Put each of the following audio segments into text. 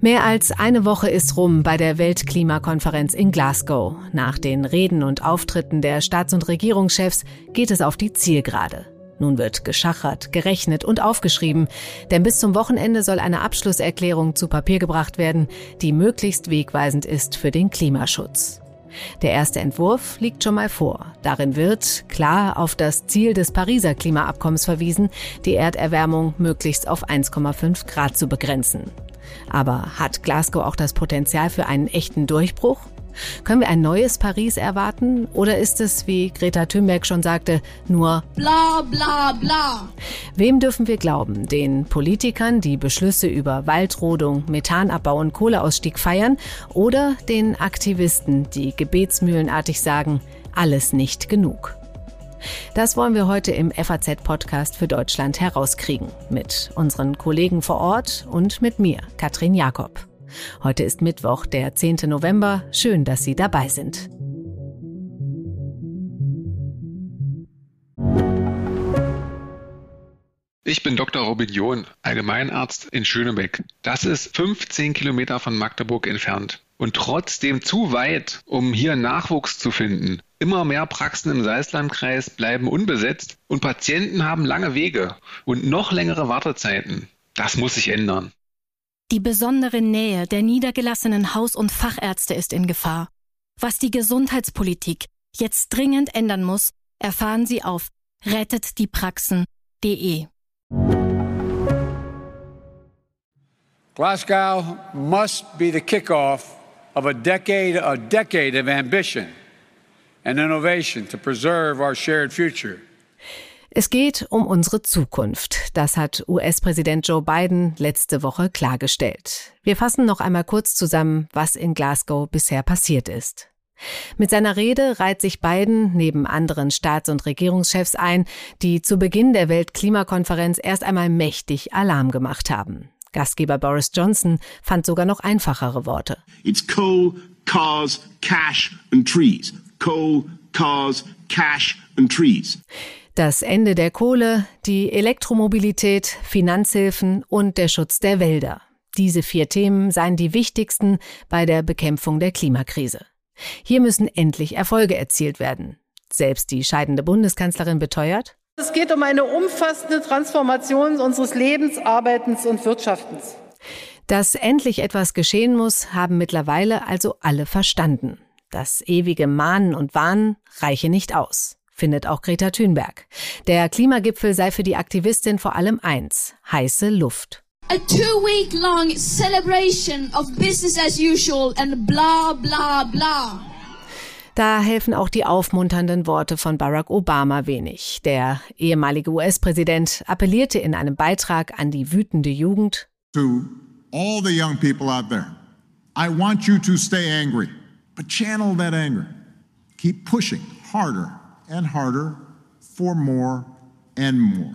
Mehr als eine Woche ist rum bei der Weltklimakonferenz in Glasgow. Nach den Reden und Auftritten der Staats- und Regierungschefs geht es auf die Zielgerade. Nun wird geschachert, gerechnet und aufgeschrieben, denn bis zum Wochenende soll eine Abschlusserklärung zu Papier gebracht werden, die möglichst wegweisend ist für den Klimaschutz. Der erste Entwurf liegt schon mal vor. Darin wird klar auf das Ziel des Pariser Klimaabkommens verwiesen, die Erderwärmung möglichst auf 1,5 Grad zu begrenzen. Aber hat Glasgow auch das Potenzial für einen echten Durchbruch? Können wir ein neues Paris erwarten oder ist es, wie Greta Thunberg schon sagte, nur bla bla bla? Wem dürfen wir glauben? Den Politikern, die Beschlüsse über Waldrodung, Methanabbau und Kohleausstieg feiern oder den Aktivisten, die gebetsmühlenartig sagen, alles nicht genug? Das wollen wir heute im FAZ-Podcast für Deutschland herauskriegen. Mit unseren Kollegen vor Ort und mit mir, Katrin Jakob. Heute ist Mittwoch, der 10. November. Schön, dass Sie dabei sind. Ich bin Dr. Robin John, Allgemeinarzt in Schönebeck. Das ist 15 Kilometer von Magdeburg entfernt und trotzdem zu weit, um hier Nachwuchs zu finden. Immer mehr Praxen im Salzlandkreis bleiben unbesetzt und Patienten haben lange Wege und noch längere Wartezeiten. Das muss sich ändern. Die besondere Nähe der niedergelassenen Haus- und Fachärzte ist in Gefahr. Was die Gesundheitspolitik jetzt dringend ändern muss, erfahren Sie auf rettetdiepraxen.de. Glasgow must be the kickoff of a decade, a decade of ambition and innovation to preserve our shared future. Es geht um unsere Zukunft. Das hat US-Präsident Joe Biden letzte Woche klargestellt. Wir fassen noch einmal kurz zusammen, was in Glasgow bisher passiert ist. Mit seiner Rede reiht sich Biden neben anderen Staats- und Regierungschefs ein, die zu Beginn der Weltklimakonferenz erst einmal mächtig Alarm gemacht haben. Gastgeber Boris Johnson fand sogar noch einfachere Worte. It's coal, cars, cash and trees. Coal, cars, cash and trees. Das Ende der Kohle, die Elektromobilität, Finanzhilfen und der Schutz der Wälder. Diese vier Themen seien die wichtigsten bei der Bekämpfung der Klimakrise. Hier müssen endlich Erfolge erzielt werden. Selbst die scheidende Bundeskanzlerin beteuert, es geht um eine umfassende Transformation unseres Lebens, Arbeitens und Wirtschaftens. Dass endlich etwas geschehen muss, haben mittlerweile also alle verstanden. Das ewige Mahnen und Warnen reiche nicht aus findet auch Greta Thunberg. Der Klimagipfel sei für die Aktivistin vor allem eins, heiße Luft. A two-week-long celebration of business as usual and bla bla bla. Da helfen auch die aufmunternden Worte von Barack Obama wenig. Der ehemalige US-Präsident appellierte in einem Beitrag an die wütende Jugend. To all the young people out there, I want you to stay angry, but channel that anger. Keep pushing harder and harder for more and more.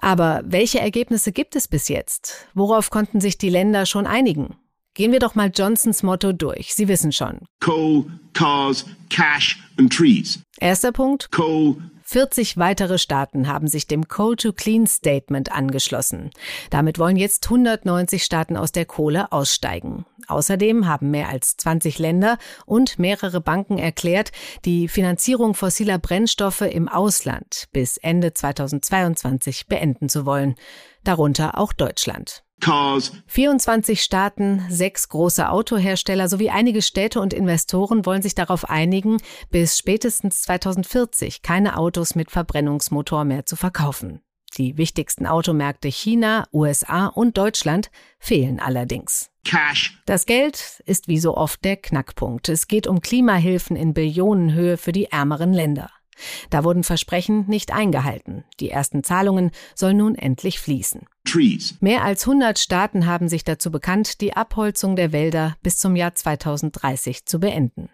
Aber welche Ergebnisse gibt es bis jetzt? Worauf konnten sich die Länder schon einigen? Gehen wir doch mal Johnsons Motto durch. Sie wissen schon. Coal, cars, cash and trees. Erster Punkt. Coal, 40 weitere Staaten haben sich dem Coal to Clean Statement angeschlossen. Damit wollen jetzt 190 Staaten aus der Kohle aussteigen. Außerdem haben mehr als 20 Länder und mehrere Banken erklärt, die Finanzierung fossiler Brennstoffe im Ausland bis Ende 2022 beenden zu wollen. Darunter auch Deutschland. Cars. 24 Staaten, sechs große Autohersteller sowie einige Städte und Investoren wollen sich darauf einigen, bis spätestens 2040 keine Autos mit Verbrennungsmotor mehr zu verkaufen. Die wichtigsten Automärkte China, USA und Deutschland fehlen allerdings. Cash. Das Geld ist wie so oft der Knackpunkt. Es geht um Klimahilfen in Billionenhöhe für die ärmeren Länder. Da wurden Versprechen nicht eingehalten. Die ersten Zahlungen sollen nun endlich fließen. Trees. Mehr als 100 Staaten haben sich dazu bekannt, die Abholzung der Wälder bis zum Jahr 2030 zu beenden.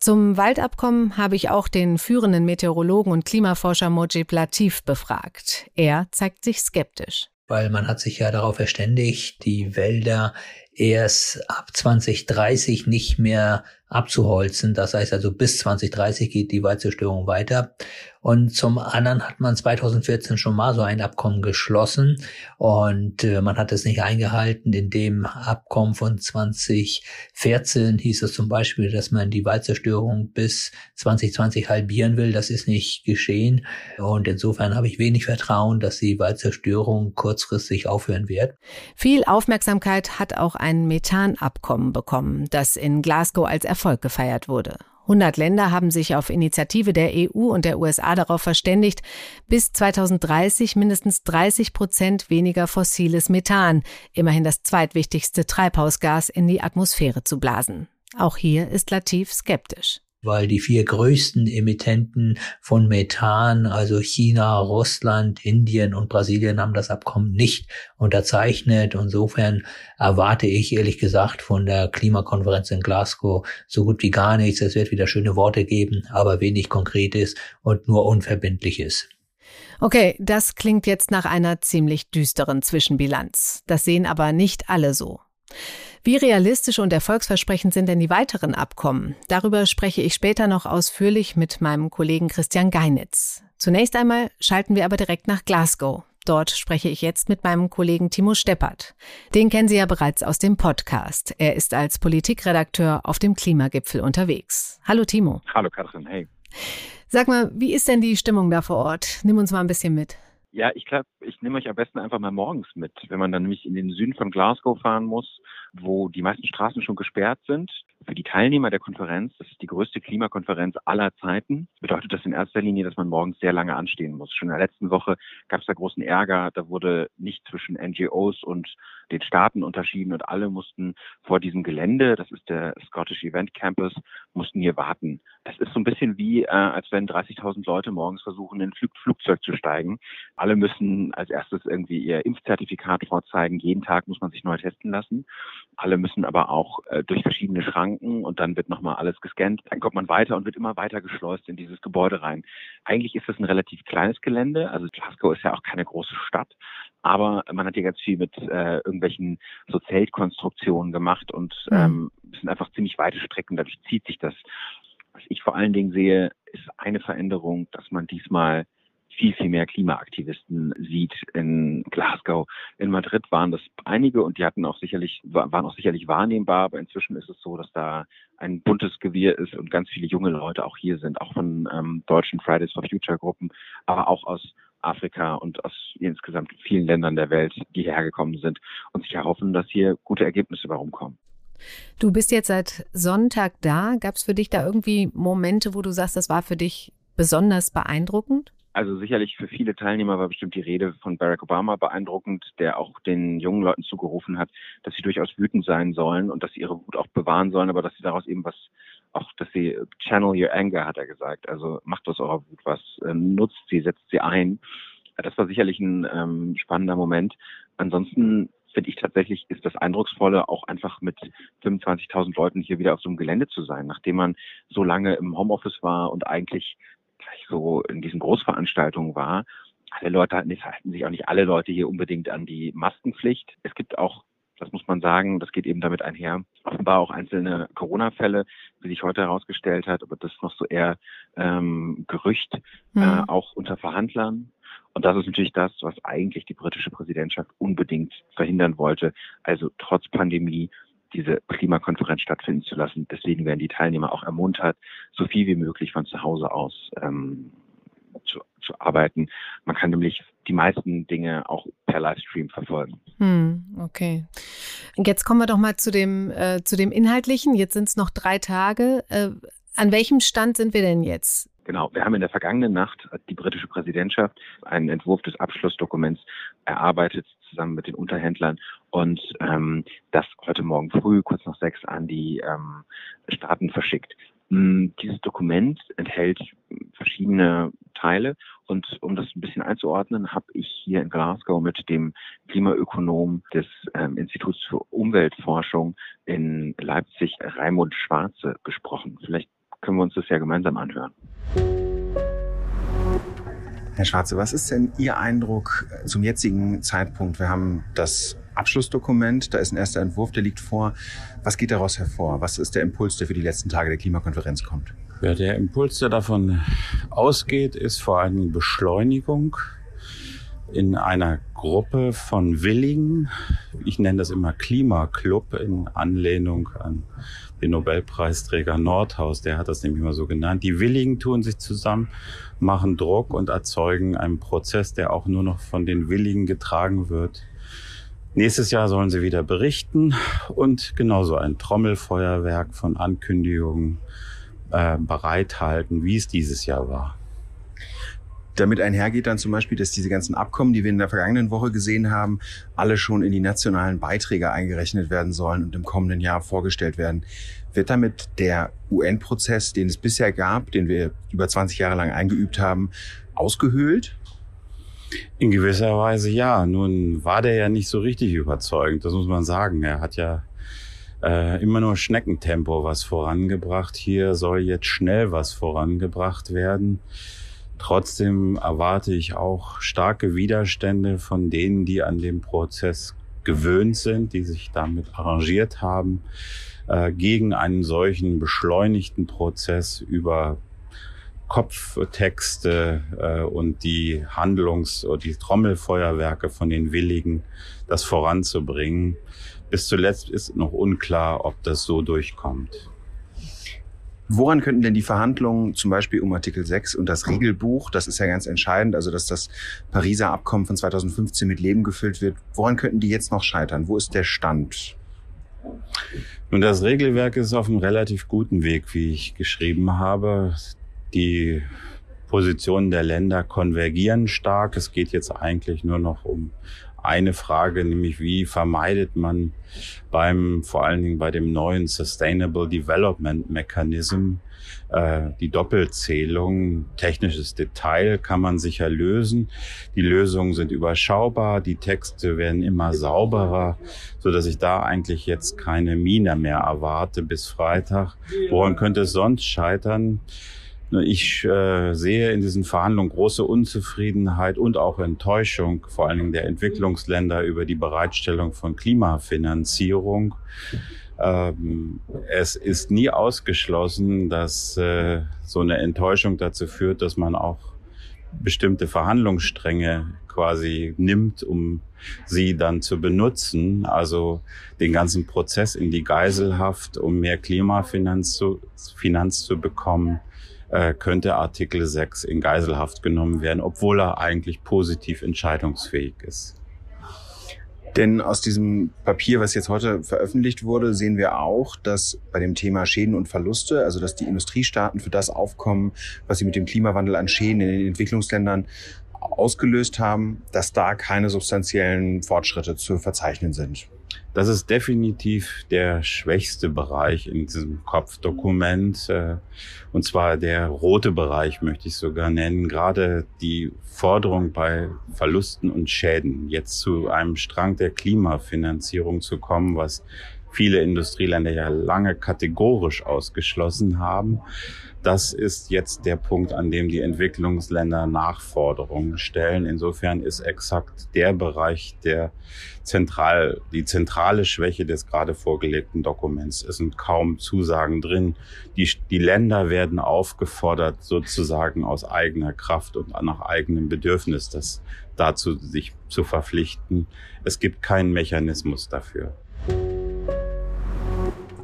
Zum Waldabkommen habe ich auch den führenden Meteorologen und Klimaforscher Mojib Latif befragt. Er zeigt sich skeptisch weil man hat sich ja darauf verständigt, die Wälder erst ab 2030 nicht mehr abzuholzen. Das heißt also bis 2030 geht die Waldzerstörung weiter. Und zum anderen hat man 2014 schon mal so ein Abkommen geschlossen und äh, man hat es nicht eingehalten. In dem Abkommen von 2014 hieß es zum Beispiel, dass man die Waldzerstörung bis 2020 halbieren will. Das ist nicht geschehen und insofern habe ich wenig Vertrauen, dass die Waldzerstörung kurzfristig aufhören wird. Viel Aufmerksamkeit hat auch ein Methanabkommen bekommen, das in Glasgow als Erfolg gefeiert wurde. 100 Länder haben sich auf Initiative der EU und der USA darauf verständigt, bis 2030 mindestens 30 Prozent weniger fossiles Methan, immerhin das zweitwichtigste Treibhausgas, in die Atmosphäre zu blasen. Auch hier ist Latif skeptisch weil die vier größten Emittenten von Methan, also China, Russland, Indien und Brasilien, haben das Abkommen nicht unterzeichnet. Insofern erwarte ich ehrlich gesagt von der Klimakonferenz in Glasgow so gut wie gar nichts. Es wird wieder schöne Worte geben, aber wenig Konkretes und nur Unverbindliches. Okay, das klingt jetzt nach einer ziemlich düsteren Zwischenbilanz. Das sehen aber nicht alle so. Wie realistisch und erfolgsversprechend sind denn die weiteren Abkommen? Darüber spreche ich später noch ausführlich mit meinem Kollegen Christian Geinitz. Zunächst einmal schalten wir aber direkt nach Glasgow. Dort spreche ich jetzt mit meinem Kollegen Timo Steppert. Den kennen Sie ja bereits aus dem Podcast. Er ist als Politikredakteur auf dem Klimagipfel unterwegs. Hallo Timo. Hallo Katrin, hey. Sag mal, wie ist denn die Stimmung da vor Ort? Nimm uns mal ein bisschen mit. Ja, ich glaube, ich nehme euch am besten einfach mal morgens mit, wenn man dann nämlich in den Süden von Glasgow fahren muss, wo die meisten Straßen schon gesperrt sind. Für die Teilnehmer der Konferenz, das ist die größte Klimakonferenz aller Zeiten, bedeutet das in erster Linie, dass man morgens sehr lange anstehen muss. Schon in der letzten Woche gab es da großen Ärger. Da wurde nicht zwischen NGOs und den Staaten unterschieden und alle mussten vor diesem Gelände, das ist der Scottish Event Campus, mussten hier warten. Das ist so ein bisschen wie, äh, als wenn 30.000 Leute morgens versuchen, in ein Flug Flugzeug zu steigen. Alle müssen als erstes irgendwie ihr Impfzertifikat vorzeigen. Jeden Tag muss man sich neu testen lassen. Alle müssen aber auch äh, durch verschiedene Schranken und dann wird nochmal alles gescannt. Dann kommt man weiter und wird immer weiter geschleust in dieses Gebäude rein. Eigentlich ist das ein relativ kleines Gelände. Also Glasgow ist ja auch keine große Stadt. Aber man hat hier ganz viel mit äh, irgendwelchen so Zeltkonstruktionen gemacht und mhm. ähm, sind einfach ziemlich weite Strecken. Dadurch zieht sich das. Was ich vor allen Dingen sehe, ist eine Veränderung, dass man diesmal viel, viel mehr Klimaaktivisten sieht in Glasgow. In Madrid waren das einige und die hatten auch sicherlich, waren auch sicherlich wahrnehmbar, aber inzwischen ist es so, dass da ein buntes Gewirr ist und ganz viele junge Leute auch hier sind, auch von ähm, deutschen Fridays for Future Gruppen, aber auch aus Afrika und aus insgesamt vielen Ländern der Welt, die hierher gekommen sind und sich erhoffen, dass hier gute Ergebnisse bei rumkommen. Du bist jetzt seit Sonntag da. Gab es für dich da irgendwie Momente, wo du sagst, das war für dich besonders beeindruckend? Also sicherlich für viele Teilnehmer war bestimmt die Rede von Barack Obama beeindruckend, der auch den jungen Leuten zugerufen hat, dass sie durchaus wütend sein sollen und dass sie ihre Wut auch bewahren sollen, aber dass sie daraus eben was, auch dass sie channel your anger, hat er gesagt. Also macht aus eurer Wut was, äh, nutzt sie, setzt sie ein. Das war sicherlich ein ähm, spannender Moment. Ansonsten finde ich tatsächlich, ist das Eindrucksvolle, auch einfach mit 25.000 Leuten hier wieder auf so einem Gelände zu sein, nachdem man so lange im Homeoffice war und eigentlich gleich so in diesen Großveranstaltungen war. Alle Leute halten sich auch nicht alle Leute hier unbedingt an die Maskenpflicht. Es gibt auch das muss man sagen, das geht eben damit einher. Offenbar auch einzelne Corona-Fälle, wie sich heute herausgestellt hat, aber das ist noch so eher ähm, Gerücht, mhm. äh, auch unter Verhandlern. Und das ist natürlich das, was eigentlich die britische Präsidentschaft unbedingt verhindern wollte. Also trotz Pandemie diese Klimakonferenz stattfinden zu lassen. Deswegen werden die Teilnehmer auch ermuntert, so viel wie möglich von zu Hause aus ähm, zu, arbeiten. Man kann nämlich die meisten Dinge auch per Livestream verfolgen. Hm, okay. Jetzt kommen wir doch mal zu dem, äh, zu dem Inhaltlichen. Jetzt sind es noch drei Tage. Äh, an welchem Stand sind wir denn jetzt? Genau, wir haben in der vergangenen Nacht die britische Präsidentschaft einen Entwurf des Abschlussdokuments erarbeitet, zusammen mit den Unterhändlern und ähm, das heute Morgen früh, kurz nach sechs, an die ähm, Staaten verschickt. Hm, dieses Dokument enthält verschiedene Teile und um das ein bisschen einzuordnen, habe ich hier in Glasgow mit dem Klimaökonom des ähm, Instituts für Umweltforschung in Leipzig, Raimund Schwarze, gesprochen. Vielleicht können wir uns das ja gemeinsam anhören. Herr Schwarze, was ist denn Ihr Eindruck zum jetzigen Zeitpunkt? Wir haben das Abschlussdokument. Da ist ein erster Entwurf, der liegt vor. Was geht daraus hervor? Was ist der Impuls, der für die letzten Tage der Klimakonferenz kommt? Ja, der Impuls, der davon ausgeht, ist vor allem Beschleunigung in einer Gruppe von Willigen. Ich nenne das immer Klimaclub in Anlehnung an den Nobelpreisträger Nordhaus. Der hat das nämlich immer so genannt. Die Willigen tun sich zusammen, machen Druck und erzeugen einen Prozess, der auch nur noch von den Willigen getragen wird. Nächstes Jahr sollen sie wieder berichten und genauso ein Trommelfeuerwerk von Ankündigungen äh, bereithalten, wie es dieses Jahr war. Damit einhergeht dann zum Beispiel, dass diese ganzen Abkommen, die wir in der vergangenen Woche gesehen haben, alle schon in die nationalen Beiträge eingerechnet werden sollen und im kommenden Jahr vorgestellt werden. Wird damit der UN-Prozess, den es bisher gab, den wir über 20 Jahre lang eingeübt haben, ausgehöhlt? In gewisser Weise ja. Nun war der ja nicht so richtig überzeugend, das muss man sagen. Er hat ja äh, immer nur Schneckentempo was vorangebracht. Hier soll jetzt schnell was vorangebracht werden. Trotzdem erwarte ich auch starke Widerstände von denen, die an dem Prozess gewöhnt sind, die sich damit arrangiert haben, äh, gegen einen solchen beschleunigten Prozess über Kopftexte äh, und die Handlungs- oder die Trommelfeuerwerke von den Willigen, das voranzubringen. Bis zuletzt ist noch unklar, ob das so durchkommt. Woran könnten denn die Verhandlungen zum Beispiel um Artikel 6 und das Regelbuch, das ist ja ganz entscheidend, also dass das Pariser Abkommen von 2015 mit Leben gefüllt wird, woran könnten die jetzt noch scheitern? Wo ist der Stand? Nun, das Regelwerk ist auf einem relativ guten Weg, wie ich geschrieben habe. Die Positionen der Länder konvergieren stark. Es geht jetzt eigentlich nur noch um eine Frage, nämlich wie vermeidet man beim, vor allen Dingen bei dem neuen Sustainable Development Mechanism, äh, die Doppelzählung. Technisches Detail kann man sicher lösen. Die Lösungen sind überschaubar, die Texte werden immer sauberer, so dass ich da eigentlich jetzt keine Mine mehr erwarte bis Freitag. Woran könnte es sonst scheitern? Ich äh, sehe in diesen Verhandlungen große Unzufriedenheit und auch Enttäuschung, vor allen Dingen der Entwicklungsländer über die Bereitstellung von Klimafinanzierung. Ähm, es ist nie ausgeschlossen, dass äh, so eine Enttäuschung dazu führt, dass man auch bestimmte Verhandlungsstränge quasi nimmt, um sie dann zu benutzen, also den ganzen Prozess in die Geiselhaft, um mehr Klimafinanz zu, Finanz zu bekommen äh, könnte Artikel 6 in Geiselhaft genommen werden, obwohl er eigentlich positiv entscheidungsfähig ist. Denn aus diesem Papier, was jetzt heute veröffentlicht wurde, sehen wir auch, dass bei dem Thema Schäden und Verluste, also dass die Industriestaaten für das aufkommen, was sie mit dem Klimawandel an Schäden in den Entwicklungsländern ausgelöst haben, dass da keine substanziellen Fortschritte zu verzeichnen sind. Das ist definitiv der schwächste Bereich in diesem Kopfdokument. Äh, und zwar der rote Bereich möchte ich sogar nennen. Gerade die Forderung bei Verlusten und Schäden jetzt zu einem Strang der Klimafinanzierung zu kommen, was viele Industrieländer ja lange kategorisch ausgeschlossen haben. Das ist jetzt der Punkt, an dem die Entwicklungsländer Nachforderungen stellen. Insofern ist exakt der Bereich der zentral, die zentrale Schwäche des gerade vorgelegten Dokuments. Es sind kaum Zusagen drin. Die, die Länder werden aufgefordert, sozusagen aus eigener Kraft und nach eigenem Bedürfnis das dazu sich zu verpflichten. Es gibt keinen Mechanismus dafür.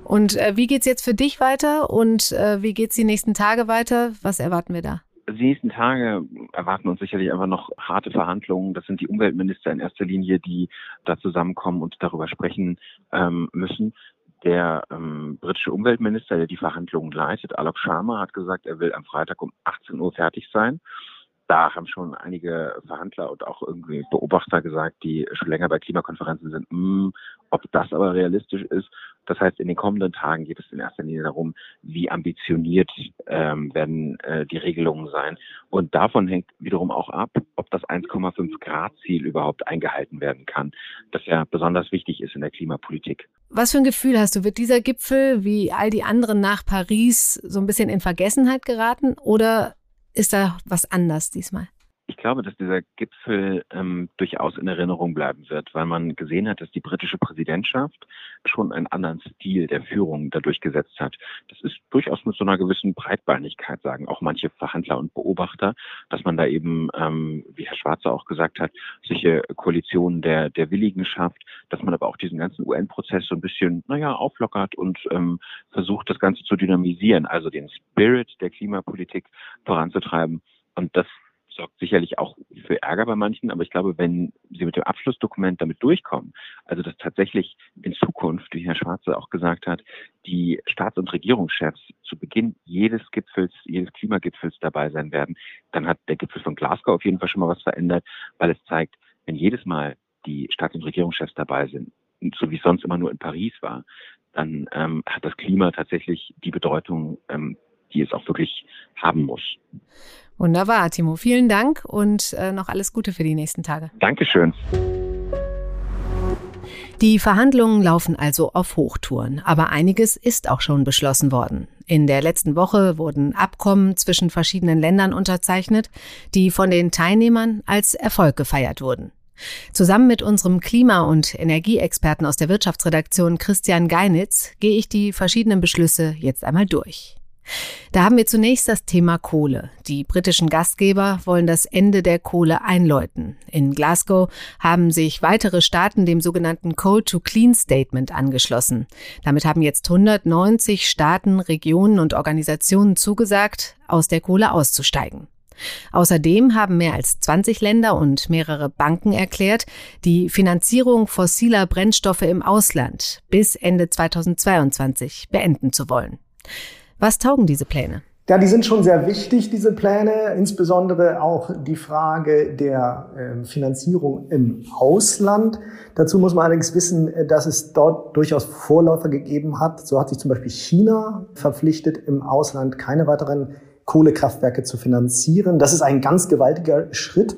Und äh, wie geht's jetzt für dich weiter und äh, wie geht's die nächsten Tage weiter? Was erwarten wir da? Die nächsten Tage erwarten uns sicherlich einfach noch harte Verhandlungen. Das sind die Umweltminister in erster Linie, die da zusammenkommen und darüber sprechen ähm, müssen. Der ähm, britische Umweltminister, der die Verhandlungen leitet, Alok Sharma, hat gesagt, er will am Freitag um 18 Uhr fertig sein da haben schon einige Verhandler und auch irgendwie Beobachter gesagt, die schon länger bei Klimakonferenzen sind, mh, hm, ob das aber realistisch ist. Das heißt, in den kommenden Tagen geht es in erster Linie darum, wie ambitioniert ähm, werden äh, die Regelungen sein. Und davon hängt wiederum auch ab, ob das 1,5 Grad Ziel überhaupt eingehalten werden kann, das ja besonders wichtig ist in der Klimapolitik. Was für ein Gefühl hast du? Wird dieser Gipfel wie all die anderen nach Paris so ein bisschen in Vergessenheit geraten oder ist da was anders diesmal? Ich glaube, dass dieser Gipfel ähm, durchaus in Erinnerung bleiben wird, weil man gesehen hat, dass die britische Präsidentschaft schon einen anderen Stil der Führung dadurch gesetzt hat. Das ist durchaus mit so einer gewissen Breitbeinigkeit, sagen auch manche Verhandler und Beobachter, dass man da eben, ähm, wie Herr Schwarzer auch gesagt hat, solche Koalitionen der, der Willigen schafft, dass man aber auch diesen ganzen UN-Prozess so ein bisschen, naja, auflockert und ähm, versucht, das Ganze zu dynamisieren, also den Spirit der Klimapolitik voranzutreiben. Und das sorgt sicherlich auch für Ärger bei manchen, aber ich glaube, wenn Sie mit dem Abschlussdokument damit durchkommen, also dass tatsächlich in Zukunft, wie Herr Schwarze auch gesagt hat, die Staats- und Regierungschefs zu Beginn jedes Gipfels, jedes Klimagipfels dabei sein werden, dann hat der Gipfel von Glasgow auf jeden Fall schon mal was verändert, weil es zeigt, wenn jedes Mal die Staats- und Regierungschefs dabei sind, so wie es sonst immer nur in Paris war, dann ähm, hat das Klima tatsächlich die Bedeutung, ähm, die es auch wirklich haben muss. Wunderbar, Timo. Vielen Dank und äh, noch alles Gute für die nächsten Tage. Dankeschön. Die Verhandlungen laufen also auf Hochtouren, aber einiges ist auch schon beschlossen worden. In der letzten Woche wurden Abkommen zwischen verschiedenen Ländern unterzeichnet, die von den Teilnehmern als Erfolg gefeiert wurden. Zusammen mit unserem Klima- und Energieexperten aus der Wirtschaftsredaktion Christian Geinitz gehe ich die verschiedenen Beschlüsse jetzt einmal durch. Da haben wir zunächst das Thema Kohle. Die britischen Gastgeber wollen das Ende der Kohle einläuten. In Glasgow haben sich weitere Staaten dem sogenannten Coal to Clean Statement angeschlossen. Damit haben jetzt 190 Staaten, Regionen und Organisationen zugesagt, aus der Kohle auszusteigen. Außerdem haben mehr als 20 Länder und mehrere Banken erklärt, die Finanzierung fossiler Brennstoffe im Ausland bis Ende 2022 beenden zu wollen. Was taugen diese Pläne? Ja, die sind schon sehr wichtig, diese Pläne, insbesondere auch die Frage der äh, Finanzierung im Ausland. Dazu muss man allerdings wissen, äh, dass es dort durchaus Vorläufer gegeben hat. So hat sich zum Beispiel China verpflichtet, im Ausland keine weiteren Kohlekraftwerke zu finanzieren. Das ist ein ganz gewaltiger Schritt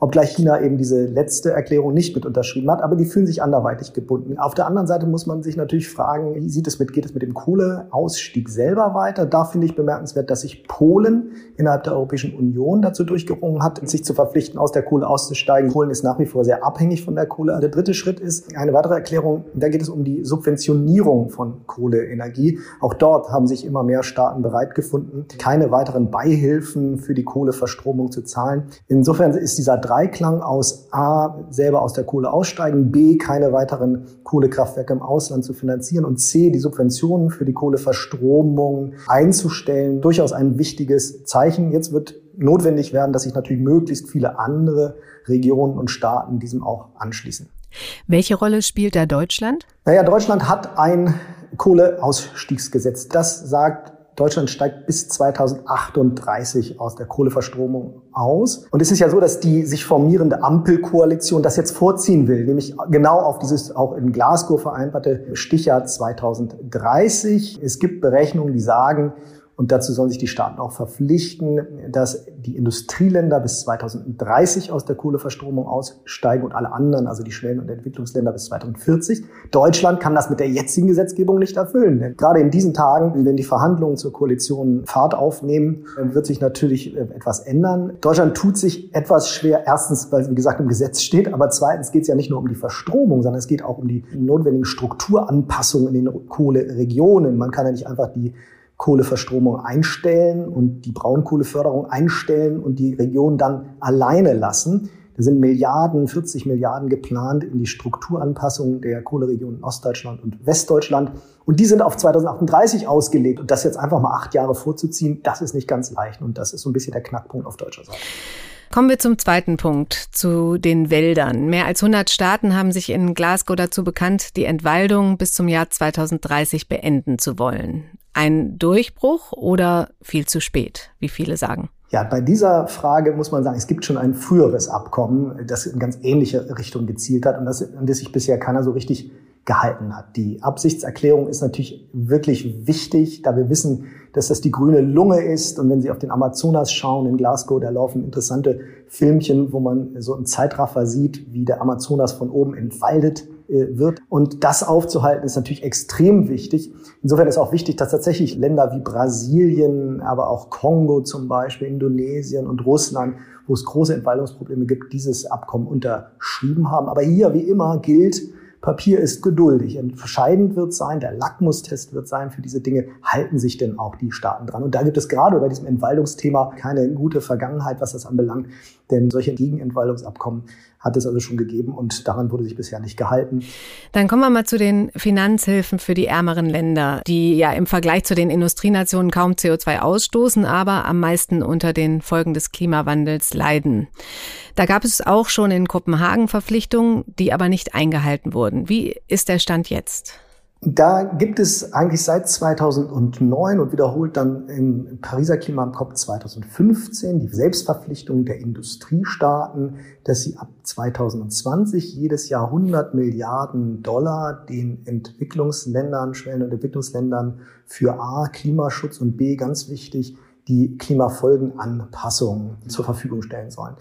obgleich China eben diese letzte Erklärung nicht mit unterschrieben hat, aber die fühlen sich anderweitig gebunden. Auf der anderen Seite muss man sich natürlich fragen, wie sieht es mit, geht es mit dem Kohleausstieg selber weiter? Da finde ich bemerkenswert, dass sich Polen innerhalb der Europäischen Union dazu durchgerungen hat, sich zu verpflichten, aus der Kohle auszusteigen. Polen ist nach wie vor sehr abhängig von der Kohle. Der dritte Schritt ist eine weitere Erklärung, da geht es um die Subventionierung von Kohleenergie. Auch dort haben sich immer mehr Staaten bereit gefunden, keine weiteren Beihilfen für die Kohleverstromung zu zahlen. Insofern ist dieser Dreiklang aus A, selber aus der Kohle aussteigen, B, keine weiteren Kohlekraftwerke im Ausland zu finanzieren und C, die Subventionen für die Kohleverstromung einzustellen, durchaus ein wichtiges Zeichen. Jetzt wird notwendig werden, dass sich natürlich möglichst viele andere Regionen und Staaten diesem auch anschließen. Welche Rolle spielt da Deutschland? Naja, Deutschland hat ein Kohleausstiegsgesetz. Das sagt, Deutschland steigt bis 2038 aus der Kohleverstromung aus. Und es ist ja so, dass die sich formierende Ampelkoalition das jetzt vorziehen will, nämlich genau auf dieses auch in Glasgow vereinbarte Stichjahr 2030. Es gibt Berechnungen, die sagen, und dazu sollen sich die Staaten auch verpflichten, dass die Industrieländer bis 2030 aus der Kohleverstromung aussteigen und alle anderen, also die Schwellen- und Entwicklungsländer bis 2040. Deutschland kann das mit der jetzigen Gesetzgebung nicht erfüllen. Denn gerade in diesen Tagen, wenn die Verhandlungen zur Koalition Fahrt aufnehmen, wird sich natürlich äh, etwas ändern. Deutschland tut sich etwas schwer, erstens, weil es wie gesagt im Gesetz steht, aber zweitens geht es ja nicht nur um die Verstromung, sondern es geht auch um die notwendigen Strukturanpassungen in den Kohleregionen. Man kann ja nicht einfach die Kohleverstromung einstellen und die Braunkohleförderung einstellen und die Region dann alleine lassen. Da sind Milliarden, 40 Milliarden geplant in die Strukturanpassung der Kohleregionen Ostdeutschland und Westdeutschland. Und die sind auf 2038 ausgelegt. Und das jetzt einfach mal acht Jahre vorzuziehen, das ist nicht ganz leicht. Und das ist so ein bisschen der Knackpunkt auf deutscher Seite. Kommen wir zum zweiten Punkt, zu den Wäldern. Mehr als 100 Staaten haben sich in Glasgow dazu bekannt, die Entwaldung bis zum Jahr 2030 beenden zu wollen. Ein Durchbruch oder viel zu spät, wie viele sagen? Ja, bei dieser Frage muss man sagen, es gibt schon ein früheres Abkommen, das in ganz ähnliche Richtung gezielt hat und das, an das sich bisher keiner so richtig gehalten hat. Die Absichtserklärung ist natürlich wirklich wichtig, da wir wissen, dass das die grüne Lunge ist. Und wenn Sie auf den Amazonas schauen in Glasgow, da laufen interessante Filmchen, wo man so im Zeitraffer sieht, wie der Amazonas von oben entwaldet wird. Und das aufzuhalten ist natürlich extrem wichtig. Insofern ist auch wichtig, dass tatsächlich Länder wie Brasilien, aber auch Kongo zum Beispiel, Indonesien und Russland, wo es große Entwaldungsprobleme gibt, dieses Abkommen unterschrieben haben. Aber hier, wie immer, gilt, Papier ist geduldig. Entscheidend wird sein, der Lackmustest wird sein für diese Dinge, halten sich denn auch die Staaten dran? Und da gibt es gerade bei diesem Entwaldungsthema keine gute Vergangenheit, was das anbelangt. Denn solche Gegenentwaldungsabkommen hat es also schon gegeben und daran wurde sich bisher nicht gehalten. Dann kommen wir mal zu den Finanzhilfen für die ärmeren Länder, die ja im Vergleich zu den Industrienationen kaum CO2 ausstoßen, aber am meisten unter den Folgen des Klimawandels leiden. Da gab es auch schon in Kopenhagen Verpflichtungen, die aber nicht eingehalten wurden. Wie ist der Stand jetzt? Da gibt es eigentlich seit 2009 und wiederholt dann im Pariser Klimakop 2015 die Selbstverpflichtung der Industriestaaten, dass sie ab 2020 jedes Jahr 100 Milliarden Dollar den Entwicklungsländern, Schwellen- und Entwicklungsländern für A, Klimaschutz und B, ganz wichtig, die Klimafolgenanpassung zur Verfügung stellen sollen.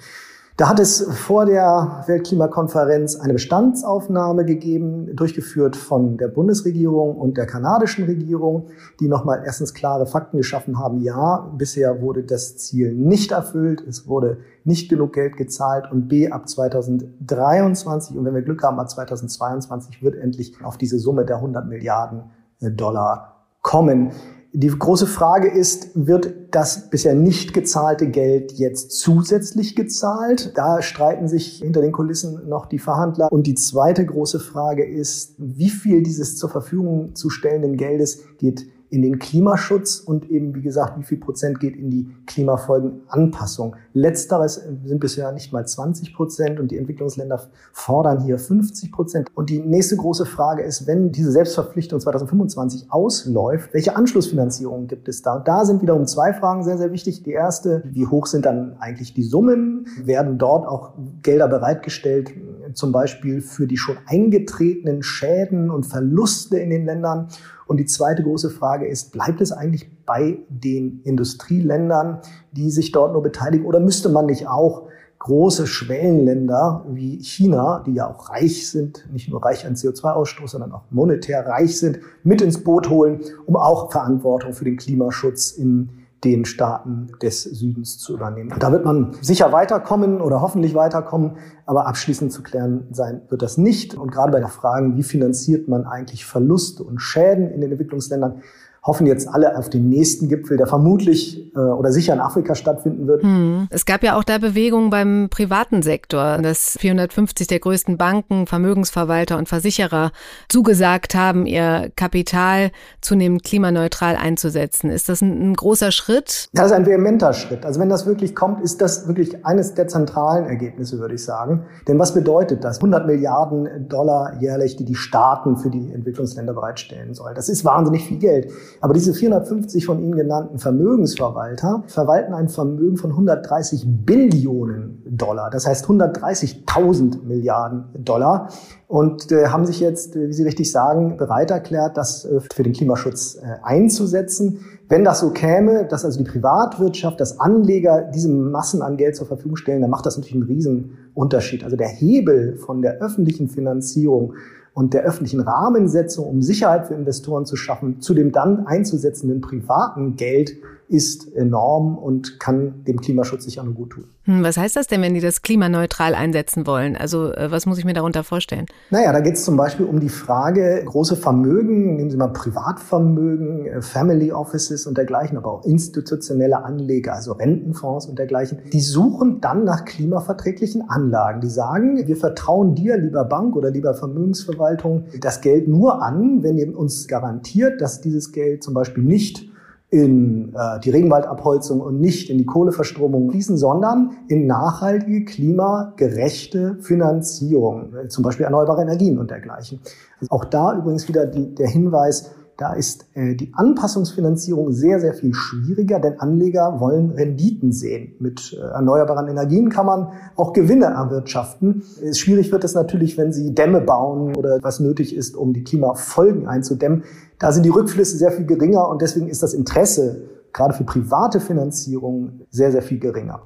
Da hat es vor der Weltklimakonferenz eine Bestandsaufnahme gegeben, durchgeführt von der Bundesregierung und der kanadischen Regierung, die nochmal erstens klare Fakten geschaffen haben. Ja, bisher wurde das Ziel nicht erfüllt, es wurde nicht genug Geld gezahlt und B, ab 2023 und wenn wir Glück haben, ab 2022 wird endlich auf diese Summe der 100 Milliarden Dollar kommen. Die große Frage ist, wird das bisher nicht gezahlte Geld jetzt zusätzlich gezahlt? Da streiten sich hinter den Kulissen noch die Verhandler. Und die zweite große Frage ist, wie viel dieses zur Verfügung zu stellenden Geldes geht in den Klimaschutz und eben, wie gesagt, wie viel Prozent geht in die Klimafolgenanpassung. Letzteres sind bisher nicht mal 20 Prozent und die Entwicklungsländer fordern hier 50 Prozent. Und die nächste große Frage ist, wenn diese Selbstverpflichtung 2025 ausläuft, welche Anschlussfinanzierung gibt es da? Und da sind wiederum zwei Fragen sehr, sehr wichtig. Die erste, wie hoch sind dann eigentlich die Summen? Werden dort auch Gelder bereitgestellt, zum Beispiel für die schon eingetretenen Schäden und Verluste in den Ländern? Und die zweite große Frage ist, bleibt es eigentlich bei den Industrieländern, die sich dort nur beteiligen, oder müsste man nicht auch große Schwellenländer wie China, die ja auch reich sind, nicht nur reich an CO2-Ausstoß, sondern auch monetär reich sind, mit ins Boot holen, um auch Verantwortung für den Klimaschutz in den Staaten des Südens zu übernehmen. Da wird man sicher weiterkommen oder hoffentlich weiterkommen, aber abschließend zu klären sein wird das nicht. Und gerade bei der Frage, wie finanziert man eigentlich Verluste und Schäden in den Entwicklungsländern, hoffen jetzt alle auf den nächsten Gipfel, der vermutlich äh, oder sicher in Afrika stattfinden wird. Hm. Es gab ja auch da Bewegungen beim privaten Sektor, dass 450 der größten Banken, Vermögensverwalter und Versicherer zugesagt haben, ihr Kapital zunehmend klimaneutral einzusetzen. Ist das ein, ein großer Schritt? Das ist ein vehementer Schritt. Also wenn das wirklich kommt, ist das wirklich eines der zentralen Ergebnisse, würde ich sagen. Denn was bedeutet das? 100 Milliarden Dollar jährlich, die die Staaten für die Entwicklungsländer bereitstellen sollen. Das ist wahnsinnig viel Geld. Aber diese 450 von Ihnen genannten Vermögensverwalter verwalten ein Vermögen von 130 Billionen Dollar. Das heißt 130.000 Milliarden Dollar und äh, haben sich jetzt, äh, wie Sie richtig sagen, bereit erklärt, das äh, für den Klimaschutz äh, einzusetzen. Wenn das so käme, dass also die Privatwirtschaft, dass Anleger diese Massen an Geld zur Verfügung stellen, dann macht das natürlich einen Riesenunterschied. Also der Hebel von der öffentlichen Finanzierung und der öffentlichen Rahmensetzung, um Sicherheit für Investoren zu schaffen, zu dem dann einzusetzenden privaten Geld ist enorm und kann dem Klimaschutz sicher nur gut tun. Hm, was heißt das denn, wenn die das klimaneutral einsetzen wollen? Also äh, was muss ich mir darunter vorstellen? Naja, da geht es zum Beispiel um die Frage, große Vermögen, nehmen Sie mal Privatvermögen, äh, Family Offices und dergleichen, aber auch institutionelle Anleger, also Rentenfonds und dergleichen, die suchen dann nach klimaverträglichen Anlagen. Die sagen, wir vertrauen dir, lieber Bank oder lieber Vermögensverwaltung, das Geld nur an, wenn ihr uns garantiert, dass dieses Geld zum Beispiel nicht in äh, die Regenwaldabholzung und nicht in die Kohleverstromung fließen, sondern in nachhaltige, klimagerechte Finanzierung, äh, zum Beispiel erneuerbare Energien und dergleichen. Also auch da übrigens wieder die, der Hinweis, da ist äh, die Anpassungsfinanzierung sehr, sehr viel schwieriger, denn Anleger wollen Renditen sehen. Mit äh, erneuerbaren Energien kann man auch Gewinne erwirtschaften. Schwierig wird es natürlich, wenn Sie Dämme bauen oder was nötig ist, um die Klimafolgen einzudämmen. Da sind die Rückflüsse sehr viel geringer und deswegen ist das Interesse gerade für private Finanzierung sehr, sehr viel geringer.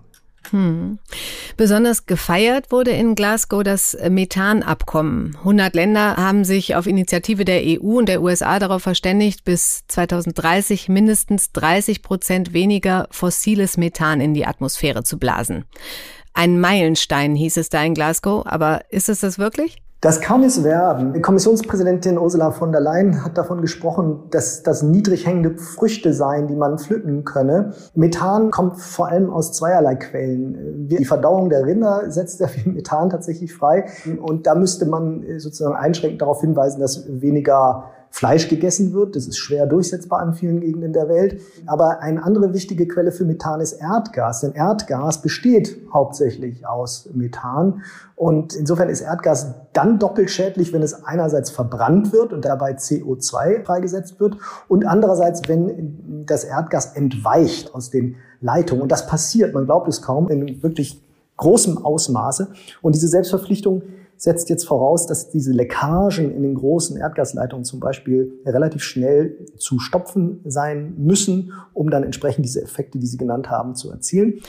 Hm. Besonders gefeiert wurde in Glasgow das Methanabkommen. 100 Länder haben sich auf Initiative der EU und der USA darauf verständigt, bis 2030 mindestens 30 Prozent weniger fossiles Methan in die Atmosphäre zu blasen. Ein Meilenstein hieß es da in Glasgow, aber ist es das wirklich? Das kann es werden. Kommissionspräsidentin Ursula von der Leyen hat davon gesprochen, dass das niedrig hängende Früchte seien, die man pflücken könne. Methan kommt vor allem aus zweierlei Quellen. Die Verdauung der Rinder setzt sehr viel Methan tatsächlich frei. Und da müsste man sozusagen einschränkend darauf hinweisen, dass weniger Fleisch gegessen wird. Das ist schwer durchsetzbar in vielen Gegenden der Welt. Aber eine andere wichtige Quelle für Methan ist Erdgas. Denn Erdgas besteht hauptsächlich aus Methan. Und insofern ist Erdgas dann doppelt schädlich, wenn es einerseits verbrannt wird und dabei CO2 freigesetzt wird und andererseits, wenn das Erdgas entweicht aus den Leitungen. Und das passiert, man glaubt es kaum, in wirklich großem Ausmaße. Und diese Selbstverpflichtung setzt jetzt voraus, dass diese Leckagen in den großen Erdgasleitungen zum Beispiel relativ schnell zu stopfen sein müssen, um dann entsprechend diese Effekte, die Sie genannt haben, zu erzielen.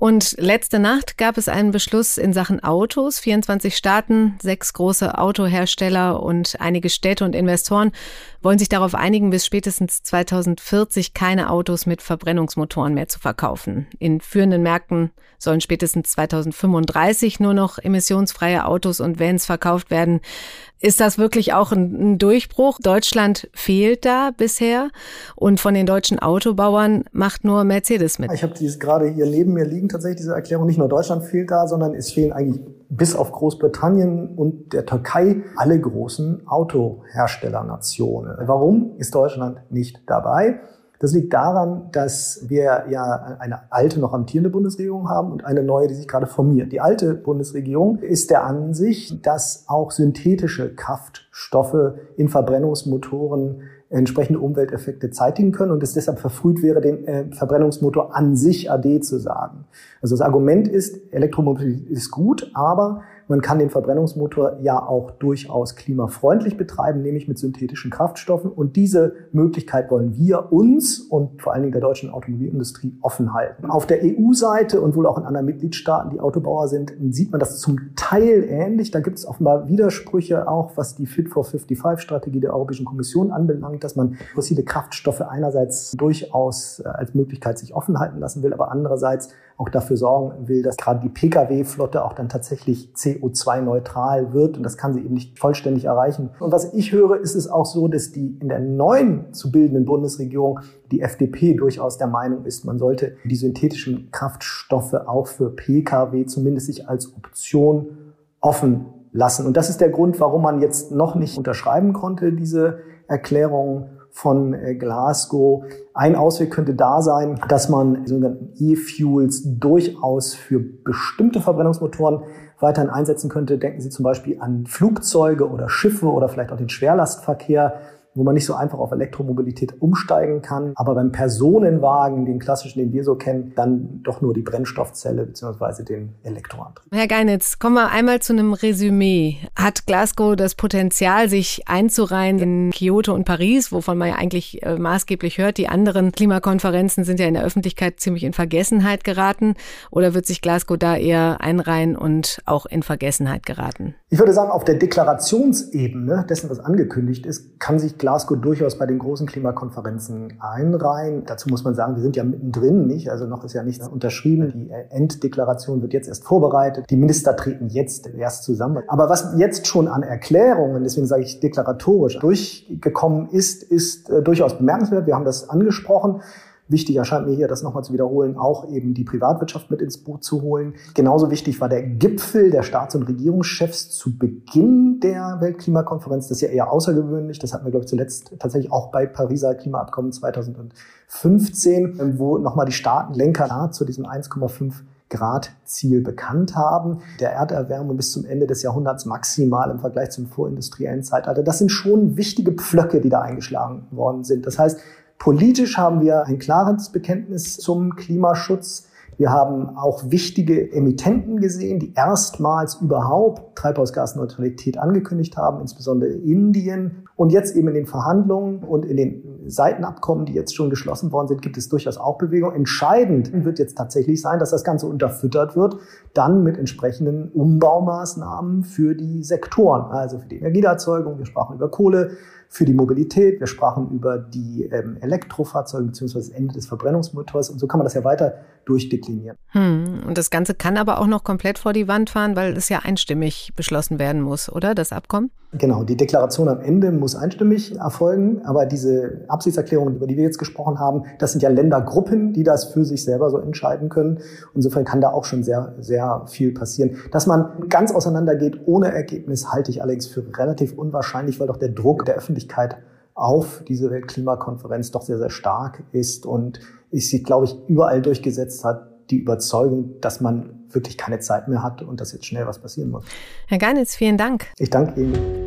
Und letzte Nacht gab es einen Beschluss in Sachen Autos. 24 Staaten, sechs große Autohersteller und einige Städte und Investoren wollen sich darauf einigen, bis spätestens 2040 keine Autos mit Verbrennungsmotoren mehr zu verkaufen. In führenden Märkten sollen spätestens 2035 nur noch emissionsfreie Autos und Vans verkauft werden. Ist das wirklich auch ein, Durchbruch? Deutschland fehlt da bisher und von den deutschen Autobauern macht nur Mercedes mit. Ich habe gerade hier neben mir liegen tatsächlich diese Erklärung. Nicht nur Deutschland fehlt da, sondern es fehlen eigentlich bis auf Großbritannien und der Türkei alle großen Autoherstellernationen. Warum ist Deutschland nicht dabei? Das liegt daran, dass wir ja eine alte, noch amtierende Bundesregierung haben und eine neue, die sich gerade formiert. Die alte Bundesregierung ist der Ansicht, dass auch synthetische Kraftstoffe in Verbrennungsmotoren entsprechende Umwelteffekte zeitigen können und es deshalb verfrüht wäre, den äh, Verbrennungsmotor an sich AD zu sagen. Also das Argument ist, Elektromobilität ist gut, aber man kann den Verbrennungsmotor ja auch durchaus klimafreundlich betreiben, nämlich mit synthetischen Kraftstoffen. Und diese Möglichkeit wollen wir uns und vor allen Dingen der deutschen Automobilindustrie offen halten. Auf der EU-Seite und wohl auch in anderen Mitgliedstaaten, die Autobauer sind, sieht man das zum Teil ähnlich. Da gibt es offenbar Widersprüche auch, was die Fit for 55-Strategie der Europäischen Kommission anbelangt, dass man fossile Kraftstoffe einerseits durchaus äh, als Möglichkeit sich offen halten lassen will, aber andererseits auch dafür sorgen will, dass gerade die Pkw-Flotte auch dann tatsächlich CO2-neutral wird. Und das kann sie eben nicht vollständig erreichen. Und was ich höre, ist es auch so, dass die in der neuen zu bildenden Bundesregierung die FDP durchaus der Meinung ist, man sollte die synthetischen Kraftstoffe auch für Pkw zumindest sich als Option offen lassen. Und das ist der Grund, warum man jetzt noch nicht unterschreiben konnte, diese Erklärung von äh, Glasgow. Ein Ausweg könnte da sein, dass man sogenannten E-Fuels durchaus für bestimmte Verbrennungsmotoren weiterhin einsetzen könnte. Denken Sie zum Beispiel an Flugzeuge oder Schiffe oder vielleicht auch den Schwerlastverkehr wo man nicht so einfach auf Elektromobilität umsteigen kann. Aber beim Personenwagen, den klassischen, den wir so kennen, dann doch nur die Brennstoffzelle bzw. den Elektroantrieb. Herr Geinitz, kommen wir einmal zu einem Resümee. Hat Glasgow das Potenzial, sich einzureihen in Kyoto und Paris, wovon man ja eigentlich äh, maßgeblich hört? Die anderen Klimakonferenzen sind ja in der Öffentlichkeit ziemlich in Vergessenheit geraten. Oder wird sich Glasgow da eher einreihen und auch in Vergessenheit geraten? Ich würde sagen, auf der Deklarationsebene dessen, was angekündigt ist, kann sich Glasgow durchaus bei den großen Klimakonferenzen einreihen. Dazu muss man sagen, wir sind ja mittendrin, nicht? Also noch ist ja nichts unterschrieben. Die Enddeklaration wird jetzt erst vorbereitet. Die Minister treten jetzt erst zusammen. Aber was jetzt schon an Erklärungen, deswegen sage ich deklaratorisch, durchgekommen ist, ist äh, durchaus bemerkenswert. Wir haben das angesprochen. Wichtig erscheint mir hier, das nochmal zu wiederholen, auch eben die Privatwirtschaft mit ins Boot zu holen. Genauso wichtig war der Gipfel der Staats- und Regierungschefs zu Beginn der Weltklimakonferenz. Das ist ja eher außergewöhnlich. Das hatten wir, glaube ich, zuletzt tatsächlich auch bei Pariser Klimaabkommen 2015, wo nochmal die Staatenlenker zu diesem 1,5 Grad Ziel bekannt haben. Der Erderwärmung bis zum Ende des Jahrhunderts maximal im Vergleich zum vorindustriellen Zeitalter. Das sind schon wichtige Pflöcke, die da eingeschlagen worden sind. Das heißt, Politisch haben wir ein klares Bekenntnis zum Klimaschutz. Wir haben auch wichtige Emittenten gesehen, die erstmals überhaupt Treibhausgasneutralität angekündigt haben, insbesondere Indien. Und jetzt eben in den Verhandlungen und in den Seitenabkommen, die jetzt schon geschlossen worden sind, gibt es durchaus auch Bewegung. Entscheidend wird jetzt tatsächlich sein, dass das Ganze unterfüttert wird, dann mit entsprechenden Umbaumaßnahmen für die Sektoren, also für die Energieerzeugung. Wir sprachen über Kohle, für die Mobilität. Wir sprachen über die ähm, Elektrofahrzeuge bzw. das Ende des Verbrennungsmotors und so kann man das ja weiter durchdeklinieren. Hm. Und das Ganze kann aber auch noch komplett vor die Wand fahren, weil es ja einstimmig beschlossen werden muss, oder das Abkommen? Genau, die Deklaration am Ende muss einstimmig erfolgen, aber diese Absichtserklärungen, über die wir jetzt gesprochen haben, das sind ja Ländergruppen, die das für sich selber so entscheiden können. Insofern kann da auch schon sehr, sehr viel passieren. Dass man ganz auseinandergeht ohne Ergebnis, halte ich allerdings für relativ unwahrscheinlich, weil doch der Druck der Öffentlichkeit auf diese Weltklimakonferenz doch sehr, sehr stark ist und es sich, glaube ich, überall durchgesetzt hat, die Überzeugung, dass man wirklich keine Zeit mehr hat und dass jetzt schnell was passieren muss. Herr Geinitz, vielen Dank. Ich danke Ihnen.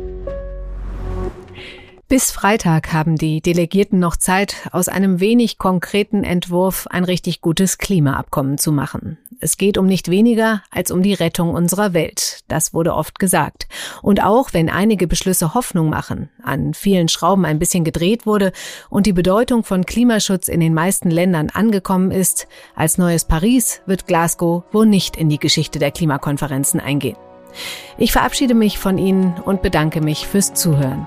Bis Freitag haben die Delegierten noch Zeit, aus einem wenig konkreten Entwurf ein richtig gutes Klimaabkommen zu machen. Es geht um nicht weniger als um die Rettung unserer Welt. Das wurde oft gesagt. Und auch wenn einige Beschlüsse Hoffnung machen, an vielen Schrauben ein bisschen gedreht wurde und die Bedeutung von Klimaschutz in den meisten Ländern angekommen ist, als neues Paris wird Glasgow wohl nicht in die Geschichte der Klimakonferenzen eingehen. Ich verabschiede mich von Ihnen und bedanke mich fürs Zuhören.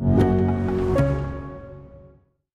you.